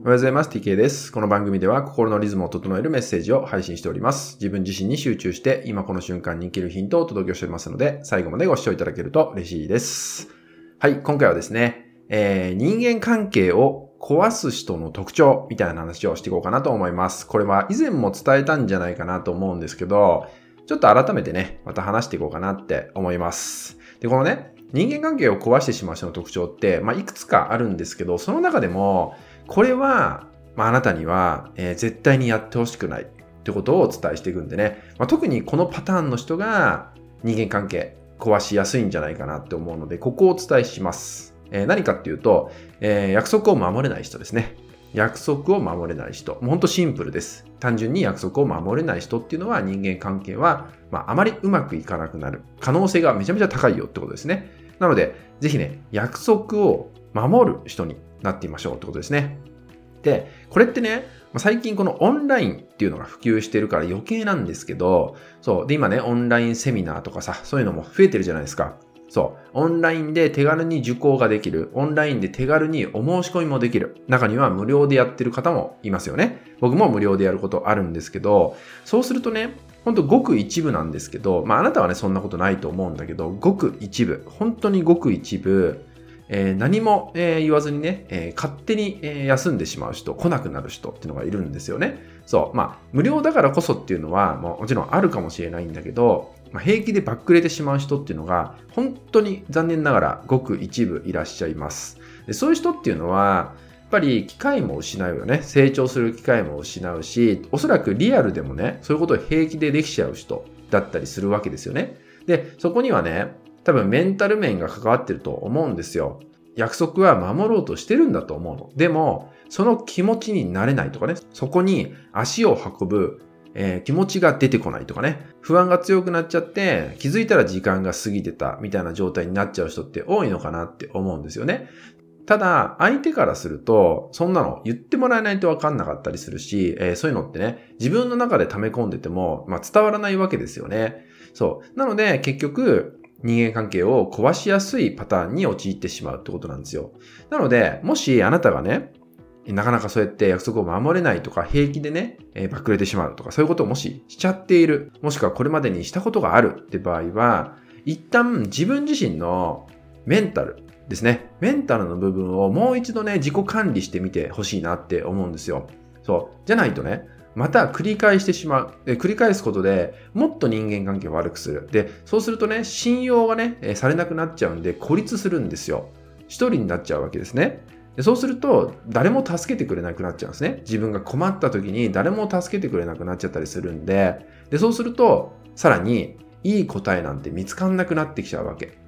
おはようございます。TK です。この番組では心のリズムを整えるメッセージを配信しております。自分自身に集中して今この瞬間に生きるヒントをお届けしておりますので、最後までご視聴いただけると嬉しいです。はい、今回はですね、えー、人間関係を壊す人の特徴みたいな話をしていこうかなと思います。これは以前も伝えたんじゃないかなと思うんですけど、ちょっと改めてね、また話していこうかなって思います。で、このね、人間関係を壊してしまう人の特徴って、まあ、いくつかあるんですけど、その中でも、これは、まあ、あなたには、えー、絶対にやってほしくないってことをお伝えしていくんでね、まあ、特にこのパターンの人が人間関係壊しやすいんじゃないかなって思うので、ここをお伝えします。えー、何かっていうと、えー、約束を守れない人ですね。約束を守れない人。もうほんとシンプルです。単純に約束を守れない人っていうのは人間関係は、まあ、あまりうまくいかなくなる可能性がめちゃめちゃ高いよってことですね。なので、ぜひね、約束を守る人になってみましょうってことですね。で、これってね、最近このオンラインっていうのが普及してるから余計なんですけど、そう。で、今ね、オンラインセミナーとかさ、そういうのも増えてるじゃないですか。そう。オンラインで手軽に受講ができる。オンラインで手軽にお申し込みもできる。中には無料でやってる方もいますよね。僕も無料でやることあるんですけど、そうするとね、ほんとごく一部なんですけど、まああなたはね、そんなことないと思うんだけど、ごく一部、本当にごく一部、えー、何も、えー、言わずにね、えー、勝手に、え休んでしまう人、来なくなる人っていうのがいるんですよね。そう。まあ、無料だからこそっていうのは、ももちろんあるかもしれないんだけど、まあ、平気でバックれてしまう人っていうのが、本当に残念ながらごく一部いらっしゃいます。でそういう人っていうのは、やっぱり機会も失うよね。成長する機会も失うし、おそらくリアルでもね、そういうことを平気でできちゃう人だったりするわけですよね。で、そこにはね、多分メンタル面が関わってると思うんですよ。約束は守ろうとしてるんだと思うの。でも、その気持ちになれないとかね、そこに足を運ぶ、えー、気持ちが出てこないとかね、不安が強くなっちゃって、気づいたら時間が過ぎてたみたいな状態になっちゃう人って多いのかなって思うんですよね。ただ、相手からすると、そんなの言ってもらえないとわかんなかったりするし、えー、そういうのってね、自分の中で溜め込んでても、まあ、伝わらないわけですよね。そう。なので、結局、人間関係を壊しやすいパターンに陥ってしまうってことなんですよ。なので、もしあなたがね、なかなかそうやって約束を守れないとか、平気でね、えー、バックれてしまうとか、そういうことをもししちゃっている、もしくはこれまでにしたことがあるって場合は、一旦自分自身のメンタルですね。メンタルの部分をもう一度ね、自己管理してみてほしいなって思うんですよ。そう。じゃないとね、また繰り返してしまう。繰り返すことでもっと人間関係を悪くする。で、そうするとね、信用がね、されなくなっちゃうんで孤立するんですよ。一人になっちゃうわけですね。でそうすると、誰も助けてくれなくなっちゃうんですね。自分が困った時に誰も助けてくれなくなっちゃったりするんで、で、そうすると、さらに、いい答えなんて見つかんなくなってきちゃうわけ。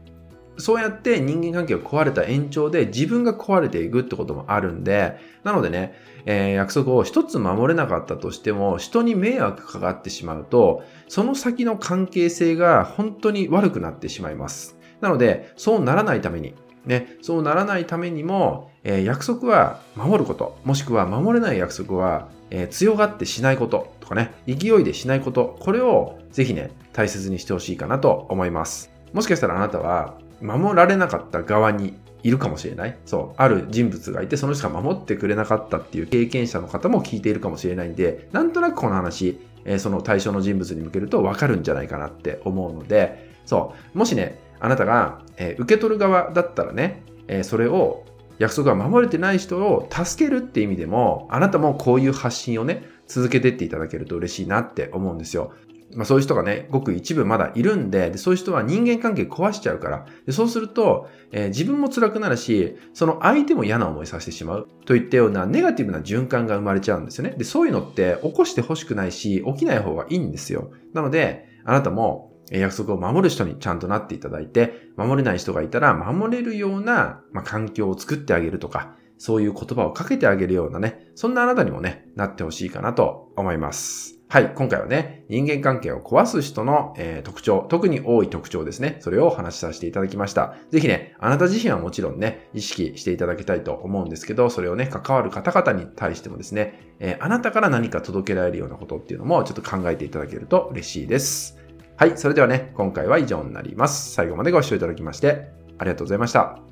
そうやって人間関係が壊れた延長で自分が壊れていくってこともあるんで、なのでね、えー、約束を一つ守れなかったとしても、人に迷惑かかってしまうと、その先の関係性が本当に悪くなってしまいます。なので、そうならないために、ね、そうならないためにも、えー、約束は守ること、もしくは守れない約束は、えー、強がってしないこととかね、勢いでしないこと、これをぜひね、大切にしてほしいかなと思います。もしかしたらあなたは、守られなかった側にいるかもしれない。そう。ある人物がいて、その人が守ってくれなかったっていう経験者の方も聞いているかもしれないんで、なんとなくこの話、えー、その対象の人物に向けるとわかるんじゃないかなって思うので、そう。もしね、あなたが、えー、受け取る側だったらね、えー、それを約束が守れてない人を助けるって意味でも、あなたもこういう発信をね、続けてっていただけると嬉しいなって思うんですよ。まあそういう人がね、ごく一部まだいるんで、でそういう人は人間関係壊しちゃうから、でそうすると、えー、自分も辛くなるし、その相手も嫌な思いさせてしまうといったようなネガティブな循環が生まれちゃうんですよね。で、そういうのって起こしてほしくないし、起きない方がいいんですよ。なので、あなたも約束を守る人にちゃんとなっていただいて、守れない人がいたら守れるような、まあ、環境を作ってあげるとか、そういう言葉をかけてあげるようなね、そんなあなたにもね、なってほしいかなと思います。はい、今回はね、人間関係を壊す人の、えー、特徴、特に多い特徴ですね。それをお話しさせていただきました。ぜひね、あなた自身はもちろんね、意識していただきたいと思うんですけど、それをね、関わる方々に対してもですね、えー、あなたから何か届けられるようなことっていうのもちょっと考えていただけると嬉しいです。はい、それではね、今回は以上になります。最後までご視聴いただきまして、ありがとうございました。